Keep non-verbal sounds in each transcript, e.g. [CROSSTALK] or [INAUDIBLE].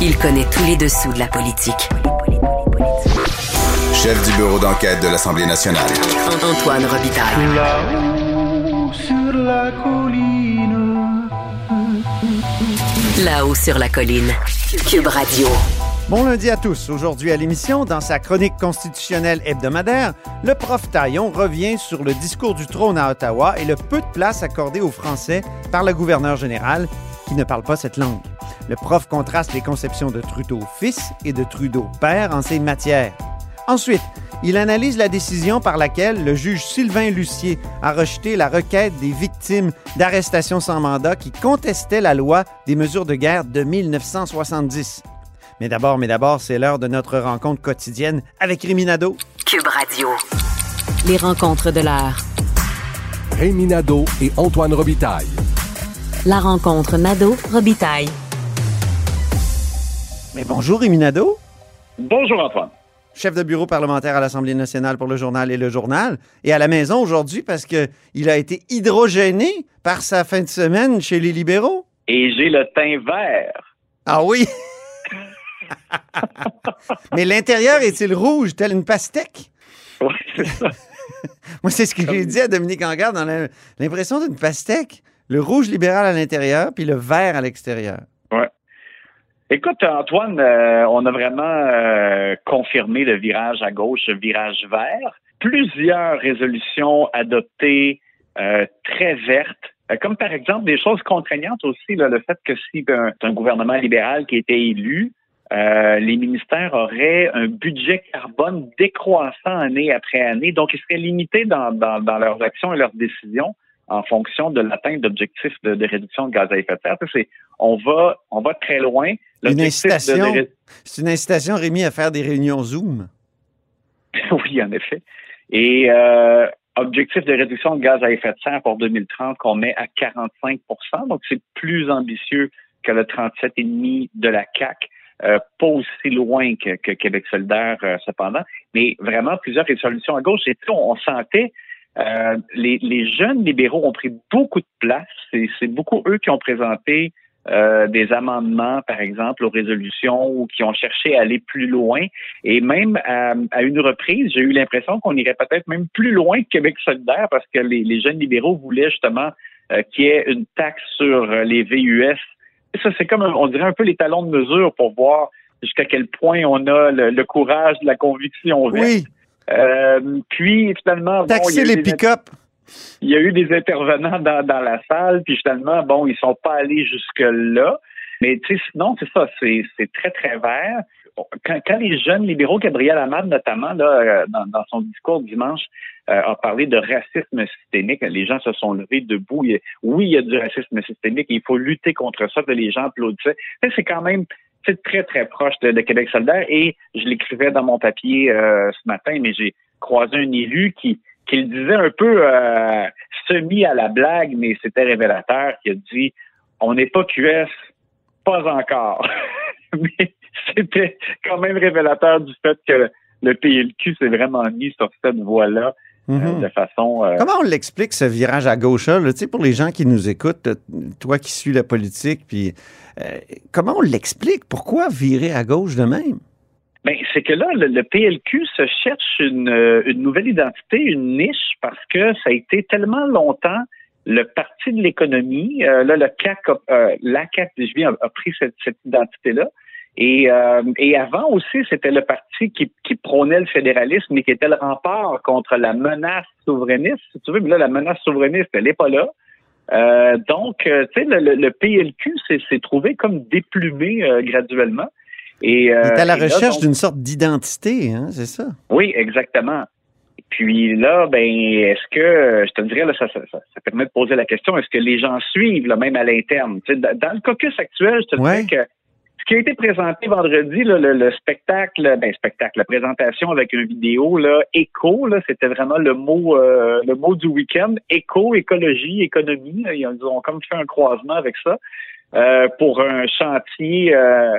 Il connaît tous les dessous de la politique. Chef du bureau d'enquête de l'Assemblée nationale. Antoine Robitaille. Là-haut sur la colline. Là-haut sur la colline. Cube Radio. Bon lundi à tous. Aujourd'hui à l'émission, dans sa chronique constitutionnelle hebdomadaire, le prof Taillon revient sur le discours du trône à Ottawa et le peu de place accordée aux Français par le gouverneur général qui ne parle pas cette langue. Le prof contraste les conceptions de Trudeau fils et de Trudeau père en ces matières. Ensuite, il analyse la décision par laquelle le juge Sylvain Lucier a rejeté la requête des victimes d'arrestation sans mandat qui contestaient la loi des mesures de guerre de 1970. Mais d'abord, mais d'abord, c'est l'heure de notre rencontre quotidienne avec Riminado. Cube Radio. Les rencontres de l'heure. Rémi Nadeau et Antoine Robitaille. La rencontre Nado-Robitaille. Mais bonjour Riminado, Bonjour Antoine. chef de bureau parlementaire à l'Assemblée nationale pour le journal et le journal, et à la maison aujourd'hui parce que il a été hydrogéné par sa fin de semaine chez les libéraux. Et j'ai le teint vert. Ah oui! [LAUGHS] Mais l'intérieur est-il rouge, tel une pastèque? Oui, c'est ça. [LAUGHS] Moi, c'est ce que j'ai dit à Dominique Anglade dans l'impression d'une pastèque. Le rouge libéral à l'intérieur, puis le vert à l'extérieur. Écoute, Antoine, euh, on a vraiment euh, confirmé le virage à gauche, le virage vert. Plusieurs résolutions adoptées euh, très vertes, Euh, comme par exemple des choses contraignantes aussi, là, le fait que si un, un gouvernement libéral qui était élu, les ministères auraient un budget carbone décroissant année après année, donc ils seraient limités dans leurs actions et leurs décisions en fonction de l'atteinte d'objectifs de, de réduction de gaz à effet de serre. C'est- on va, on va très loin. Une incitation, de- c'est une incitation, Rémi, à faire des réunions Zoom. [LAUGHS] oui, en effet. Et euh, objectif de réduction de gaz à effet de serre pour 2030 qu'on met à 45% donc c'est plus ambitieux que le 37,5 de la CAC. Euh, pas aussi loin que, que Québec solidaire, euh, cependant, mais vraiment plusieurs résolutions à gauche. Et puis, on, on sentait euh, les, les jeunes libéraux ont pris beaucoup de place. C'est beaucoup eux qui ont présenté euh, des amendements, par exemple, aux résolutions ou qui ont cherché à aller plus loin. Et même à, à une reprise, j'ai eu l'impression qu'on irait peut-être même plus loin que Québec solidaire parce que les, les jeunes libéraux voulaient justement euh, qu'il y ait une taxe sur euh, les VUS. Ça, c'est comme, on dirait un peu les talons de mesure pour voir jusqu'à quel point on a le, le courage de la conviction. Oui, Euh, puis finalement, bon, il y taxer a eu les des- pick-up. il y a eu des intervenants dans, dans la salle, puis finalement, bon, ils sont pas allés jusque-là. Mais tu sais, sinon, c'est ça, c'est très, très vert. Quand, quand les jeunes libéraux, Gabriel Amad notamment, là, euh, dans, dans son discours dimanche, euh, a parlé de racisme systémique, les gens se sont levés debout. Oui, il y a du racisme systémique, il faut lutter contre ça, puis les gens applaudissaient. C'est quand même c'est très, très proche de, de Québec solidaire. Et je l'écrivais dans mon papier euh, ce matin, mais j'ai croisé un élu qui, qui le disait un peu euh, semi à la blague, mais c'était révélateur, qui a dit On n'est pas QS, pas encore. [LAUGHS] mais c'était quand même révélateur du fait que le PLQ s'est vraiment mis sur cette voie-là euh, Mhm. de façon. euh, Comment on l'explique, ce virage à gauche-là? là? Tu sais, pour les gens qui nous écoutent, euh, toi qui suis la politique, puis euh, comment on l'explique? Pourquoi virer à gauche de même? Ben, c'est que là, le, le PLQ se cherche une, une nouvelle identité, une niche, parce que ça a été tellement longtemps le parti de l'économie. Euh, là, le CAC, a- la CAC, je viens, a, a pris cette, cette identité-là. Et, euh, et avant aussi, c'était le parti qui, qui prônait le fédéralisme et qui était le rempart contre la menace souverainiste, si tu veux. Mais là, la menace souverainiste, elle n'est pas là. Euh, donc, euh, tu sais, le, le- le PLQ s'est trouvé comme déplumé euh, graduellement. Et, euh, Il est à la recherche d'une sorte d'identité, hein, c'est ça? oui, exactement. Puis là, ben, est-ce que, je te dirais, là, ça, ça, ça, ça permet de poser la question, est-ce que les gens suivent, là, même à l'interne? Tu sais, dans le caucus actuel, je te Ouais. dirais que qui a été présenté vendredi, là, le, le spectacle, ben, spectacle, la présentation avec une vidéo, là, éco, là, c'était vraiment le mot, euh, le mot du week-end. Éco, écologie, économie. là, ils ont comme fait un croisement avec ça, euh, pour un chantier, euh,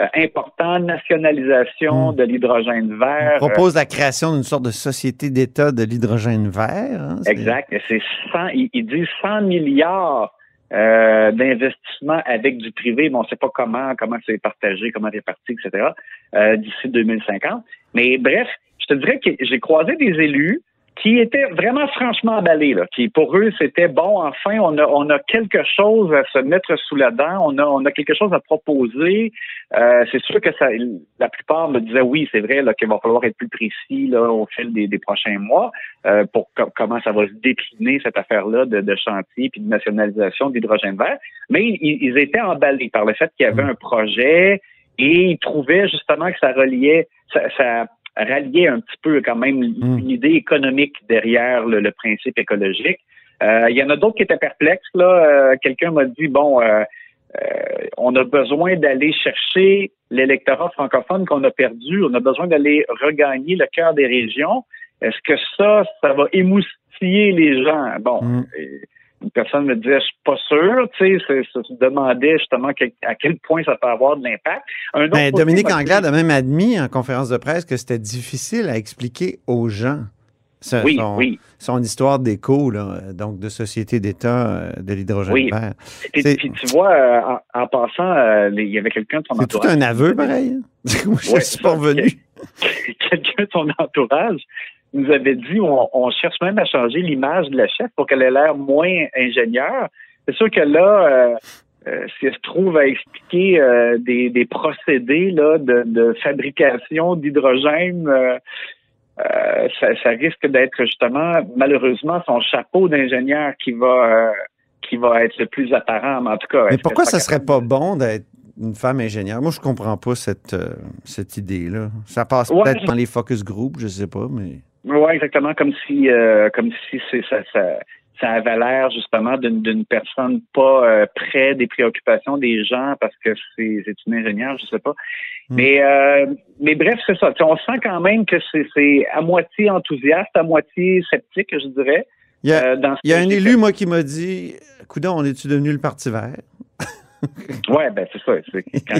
euh, important, nationalisation Hmm. de l'hydrogène On vert. propose la création d'une sorte de société d'État de l'hydrogène vert. hein, Exact. Et C'est 100, ils, ils disent 100 milliards euh, d'investissement avec du privé, mais on ne sait pas comment, comment c'est partagé, comment réparti, etc., euh, d'ici 2050. Mais bref, je te dirais que j'ai croisé des élus qui étaient vraiment franchement emballés, là, qui pour eux c'était bon, enfin on a on a quelque chose à se mettre sous la dent, on a on a quelque chose à proposer. Euh, c'est sûr que ça, la plupart me disaient oui, c'est vrai là qu'il va falloir être plus précis là au fil des, des prochains mois euh, pour comment ça va se décliner cette affaire-là de, de chantier puis de nationalisation d'hydrogène vert. Mais ils, ils, étaient emballés par le fait qu'il y avait un projet et ils trouvaient justement que ça reliait ça, ça rallier un petit peu quand même hmm. une idée économique derrière le, principe écologique. Euh, il y en a d'autres qui étaient perplexes. Là, euh, quelqu'un m'a dit bon, euh, on a besoin d'aller chercher l'électorat francophone qu'on a perdu. On a besoin d'aller regagner le cœur des régions. Est-ce que ça, ça va émoustiller les gens? Bon. Hmm personne me disait, je suis pas sûr, tu sais, ça se demandait justement à quel point ça peut avoir de l'impact. Ben, Dominique Anglade a même admis en conférence de presse que c'était difficile à expliquer aux gens. oui, son, oui. son histoire d'éco, donc de société d'État euh, de l'hydrogène oui. vert. Et puis tu vois, euh, en, passant, euh, il y avait quelqu'un de son entourage. C'est tout un aveu, pareil. Hein? [LAUGHS] je suis pas revenu. [LAUGHS] quelqu'un de son entourage nous avait dit on, cherche même à changer l'image de la chef pour qu'elle ait l'air moins ingénieure. C'est sûr que là, euh, euh, si elle se trouve à expliquer euh, des, des, procédés là, de, de fabrication d'hydrogène, euh, ça, ça, risque d'être justement malheureusement son chapeau d'ingénieur qui va qui va être le plus apparent. En tout cas, mais pourquoi ça serait pas bon d'être une femme ingénieure? Moi, je comprends pas cette, cette idée-là. Ça passe peut-être dans les focus groups, je sais pas, mais. Oui, exactement, comme si euh, comme si c'est ça, ça, ça avait l'air justement d'une personne pas euh, près des préoccupations des gens parce que c'est une ingénieure, je sais pas. Hmm. Mais euh, mais bref, c'est ça. on sent quand même que c'est à moitié enthousiaste, à moitié sceptique, je dirais. Il y a, il y a un élu, moi, qui m'a dit Coudon, on est-tu devenu le Parti vert? [LAUGHS] oui, ben c'est ça.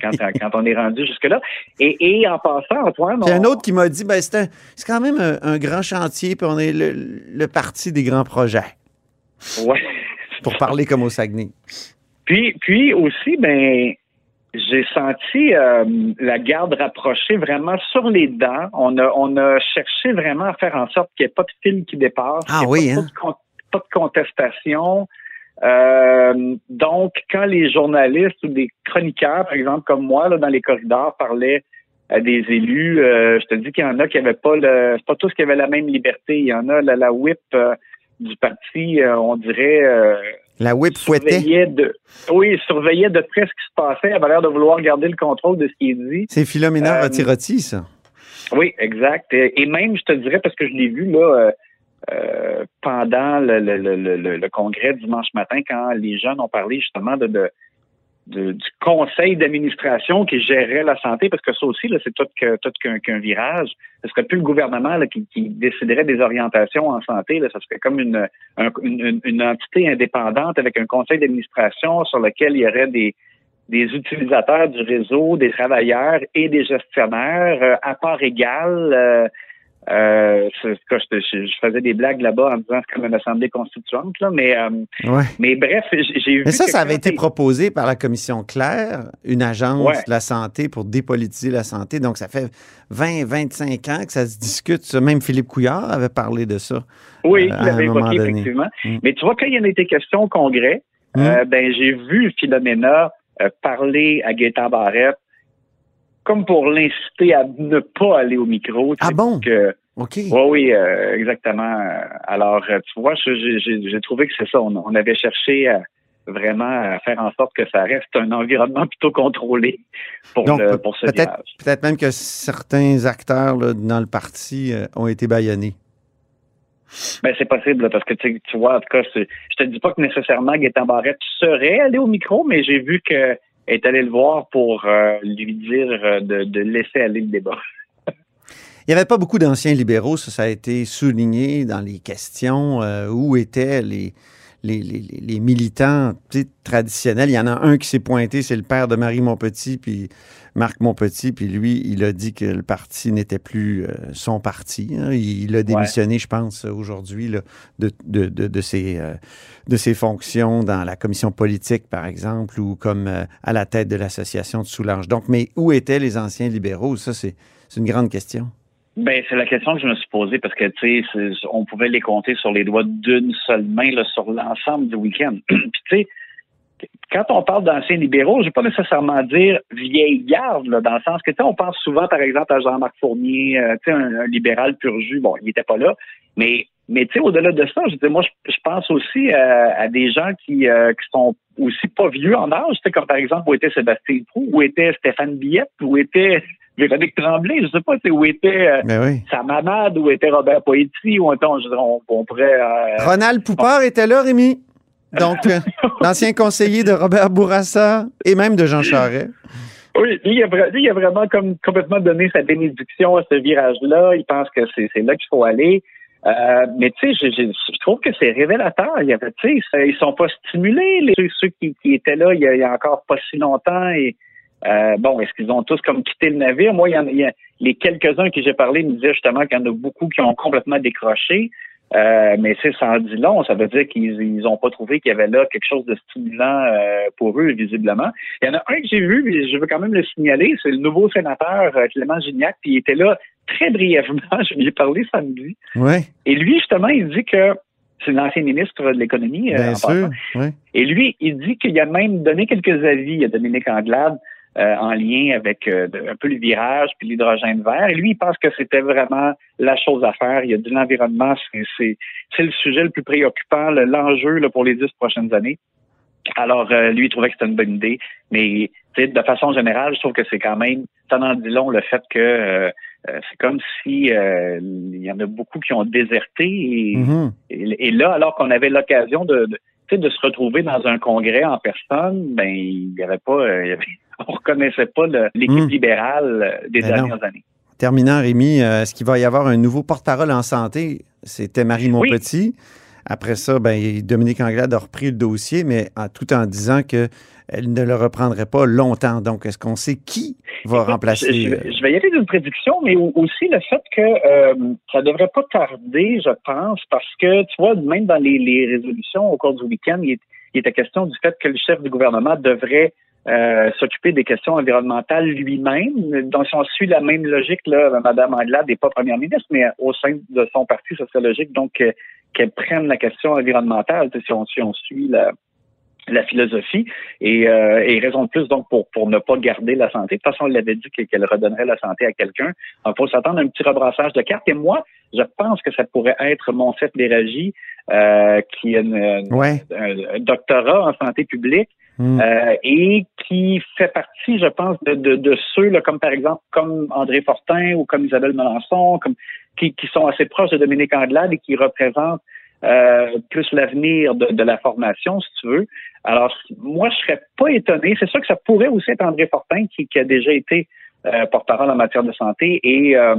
Quand, quand, on est rendu jusque-là. Et, et, en passant, Antoine. Il y a un autre qui m'a dit ben, c'est quand même un, grand chantier, puis on est le, le parti des grands projets. Oui. [LAUGHS] Pour parler comme au Saguenay. Puis, puis aussi, ben, j'ai senti euh, la garde rapprochée vraiment sur les dents. On a, on a cherché vraiment à faire en sorte qu'il n'y ait pas de fil qui dépasse. Ah oui, pas, hein? pas de contestation. Euh, donc, quand les journalistes ou des chroniqueurs, par exemple, comme moi, là, dans les corridors, parlaient à des élus, euh, je te dis qu'il y en a qui n'avaient pas le. C'est pas tous qui avaient la même liberté. Il y en a la, la whip euh, du parti, on dirait. la whip fouettait. De, oui, surveillait de près ce qui se passait, avait l'air de vouloir garder le contrôle de ce qui est dit. C'est Philomena Roti-Roti, ça. Oui, exact. Et, même, je te dirais, parce que je l'ai vu, là, euh, pendant le, le, le, le, congrès dimanche matin, quand les jeunes ont parlé justement de, de, du conseil d'administration qui gérerait la santé, parce que ça aussi, c'est tout qu'un qu'un virage. Ce serait plus le gouvernement là, qui, qui, déciderait des orientations en santé. Là. Ça serait comme une, une, une, entité indépendante avec un conseil d'administration sur lequel il y aurait des, des utilisateurs du réseau, des travailleurs et des gestionnaires euh, à part égale. Euh, euh, je, faisais des blagues là-bas en disant c'est comme une assemblée constituante, là, mais, euh, mais bref, j'ai vu. Mais ça, ça avait été proposé par la commission Claire, une agence de la santé pour dépolitiser la santé. Donc, ça fait 20, 25 ans que ça se discute. Même Philippe Couillard avait parlé de ça. Oui, euh, il l'avait évoqué, effectivement. Mm. Mais tu vois, quand il y en a été question au Congrès, mm. euh, ben, j'ai vu Philomena parler à Gaétan Barrette comme pour l'inciter à ne pas aller au micro. Ah bon? OK. Oui, oui, euh, exactement. Alors, euh, tu vois, j'ai trouvé que c'est ça. On, avait cherché à, vraiment à faire en sorte que ça reste un environnement [LAUGHS] plutôt contrôlé pour, pour ce peut-être, Peut-être même que certains acteurs dans le parti euh, ont été baïonnés. Ben, c'est possible, parce que tu, vois, en tout cas, je te dis pas que nécessairement Gaétan Barrette serait allé au micro, mais j'ai vu que est allé le voir pour euh, lui dire euh, de, laisser aller le débat. [LAUGHS] Il n'y avait pas beaucoup d'anciens libéraux, ça, a été souligné dans les questions. Euh, où étaient les, les, les, les militants traditionnels. Il y en a un qui s'est pointé, c'est le père de Marie Montpetit, puis Marc Montpetit, puis lui, il a dit que le parti n'était plus euh, son parti. Hein. Il, a démissionné, je pense, aujourd'hui de, de, de, de, ses, euh, de ses fonctions dans la commission politique, par exemple, ou comme euh, à la tête de l'association de Soulanges. Donc, mais où étaient les anciens libéraux? Ça, c'est une grande question. Ben, c'est la question que je me suis posée parce que, tu sais, on pouvait les compter sur les doigts d'une seule main là, sur l'ensemble du week-end. [CLEARS THROAT] Puis, tu sais, quand on parle d'anciens libéraux, je ne vais pas nécessairement dire vieille garde, là, dans le sens que, tu sais, on pense souvent, par exemple, à Jean-Marc Fournier, euh, tu sais, un, libéral pur jus. Bon, il n'était pas là, mais mais tu sais, au-delà de ça, je dis, moi, je, pense aussi euh, à des gens qui, euh, qui sont aussi pas vieux en âge, comme par exemple où était Sébastien Proux, où était Stéphane Billette, où était Véronique Tremblay, je sais pas où était euh, ben sa mamade, où était Robert Poetti, où on, on, pourrait... Euh, Ronald Poupard était là, Rémi? Donc, euh, [LAUGHS] l'ancien conseiller de Robert Bourassa et même de Jean Charest. Oui, lui, il a, il a vraiment comme complètement donné sa bénédiction à ce virage-là. Il pense que c'est là qu'il faut aller. Euh, mais tu sais, je, je, trouve que c'est révélateur. Il y avait, tu sais, ils sont pas stimulés, les, ceux qui, qui étaient là il y, a, il y a encore pas si longtemps. Et euh, bon, est-ce qu'ils ont tous comme quitté le navire? Moi, il y, en, il y a les quelques-uns que j'ai parlé me disaient justement qu'il y en a beaucoup qui ont complètement décroché. Euh, mais c'est sans dit long, ça veut dire qu'ils ils ont pas trouvé qu'il y avait là quelque chose de stimulant euh, pour eux, visiblement. Il y en a un que j'ai vu, mais je veux quand même le signaler, c'est le nouveau sénateur Clément Gignac, puis il était là très brièvement, [LAUGHS] je lui ai parlé samedi. Ouais. Et lui, justement, il dit que c'est l'ancien ministre de l'économie. Bien sûr, Et lui, il dit qu'il a même donné quelques avis à Dominique Anglade euh, en lien avec euh, un peu le virage puis l'hydrogène vert. Et lui, il pense que c'était vraiment la chose à faire. Il a dit l'environnement, c'est le sujet le plus préoccupant, l'enjeu pour les dix prochaines années. Alors, euh, lui, il trouvait que c'était une bonne idée. Mais de façon générale, je trouve que c'est quand même, ça en dit long le fait que c'est comme si il y en a beaucoup qui ont déserté. Et, mm-hmm. là, alors qu'on avait l'occasion de, de, de, se retrouver dans un congrès en personne, ben il n'y avait pas, il y avait, [LAUGHS] on reconnaissait pas l'équipe hmm. libérale euh, des ben dernières années. Terminant, Rémi, euh, est-ce qu'il va y avoir un nouveau porte-parole en santé? C'était Marie Montpetit. Après ça, ben, Dominique Anglade a repris le dossier, mais tout en disant qu'elle ne le reprendrait pas longtemps. Donc, est-ce qu'on sait qui va remplacer? Euh, je, vais y aller d'une prédiction, mais aussi le fait que euh, ça devrait pas tarder, je pense, parce que, tu vois, même dans les, résolutions au cours du week-end, il, il était question du fait que le chef du gouvernement devrait euh, s'occuper des questions environnementales lui-même. Donc, si on suit la même logique, là, Mme Anglade n'est pas première ministre, mais au sein de son parti, ça serait logique donc qu'elle prenne la question environnementale, si on, on suit la, la philosophie et, euh, et raison de plus donc pour pour ne pas garder la santé. De toute façon, elle l'avait dit qu'elle redonnerait la santé à quelqu'un. Il faut s'attendre à un petit rebrassage de cartes. Et moi, je pense que ça pourrait être mon chef euh, qui a un, doctorat en santé publique Hmm. Euh, et qui fait partie, je pense, de, de, de ceux, là, comme par exemple, comme André Fortin ou comme Isabelle Melançon, comme qui, qui sont assez proches de Dominique Anglade et qui représentent euh, plus l'avenir de, de, la formation, si tu veux. Alors, moi, je serais pas étonné. C'est sûr que ça pourrait aussi être André Fortin qui, qui a déjà été euh, porte-parole en matière de santé et euh,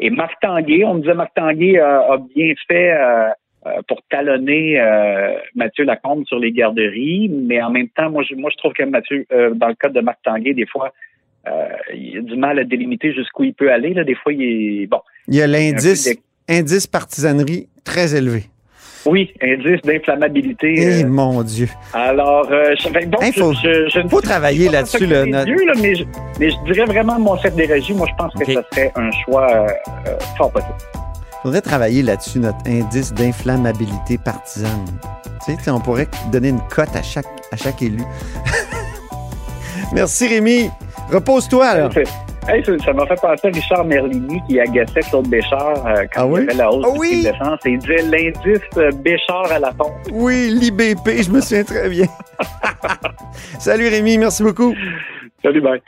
et Marc Tanguay, on me disait Marc Tanguay a bien fait euh, pour talonner euh, Mathieu Lacombe sur les garderies, mais en même temps, moi je, moi, je trouve que Mathieu, euh, dans le cas de Marc Tanguay, des fois, il a du mal à délimiter jusqu'où il peut aller. Là. Des fois, il est bon. Il y a l'indice indice partisanerie très élevé. Oui, indice d'inflammabilité. Eh mon Dieu. Alors, je, donc, il faut, je, faut travailler là-dessus. Là, là, mais, je, mais je dirais vraiment mon chef des régies, moi je pense que ça serait un choix fort possible faudrait travailler là-dessus, notre indice d'inflammabilité partisane. Tu sais, on pourrait donner une cote à chaque, à chaque élu. [LAUGHS] Merci Rémi. Repose-toi là. Ça m'a fait penser à Richard Merlini qui agaçait Claude Béchard euh, quand ah il y avait la hausse ah oui? de Et il disait l'indice euh, Béchard à la pompe. Oui, l'IBP, je me souviens très bien. [LAUGHS] Salut Rémi, merci beaucoup. Salut, bye.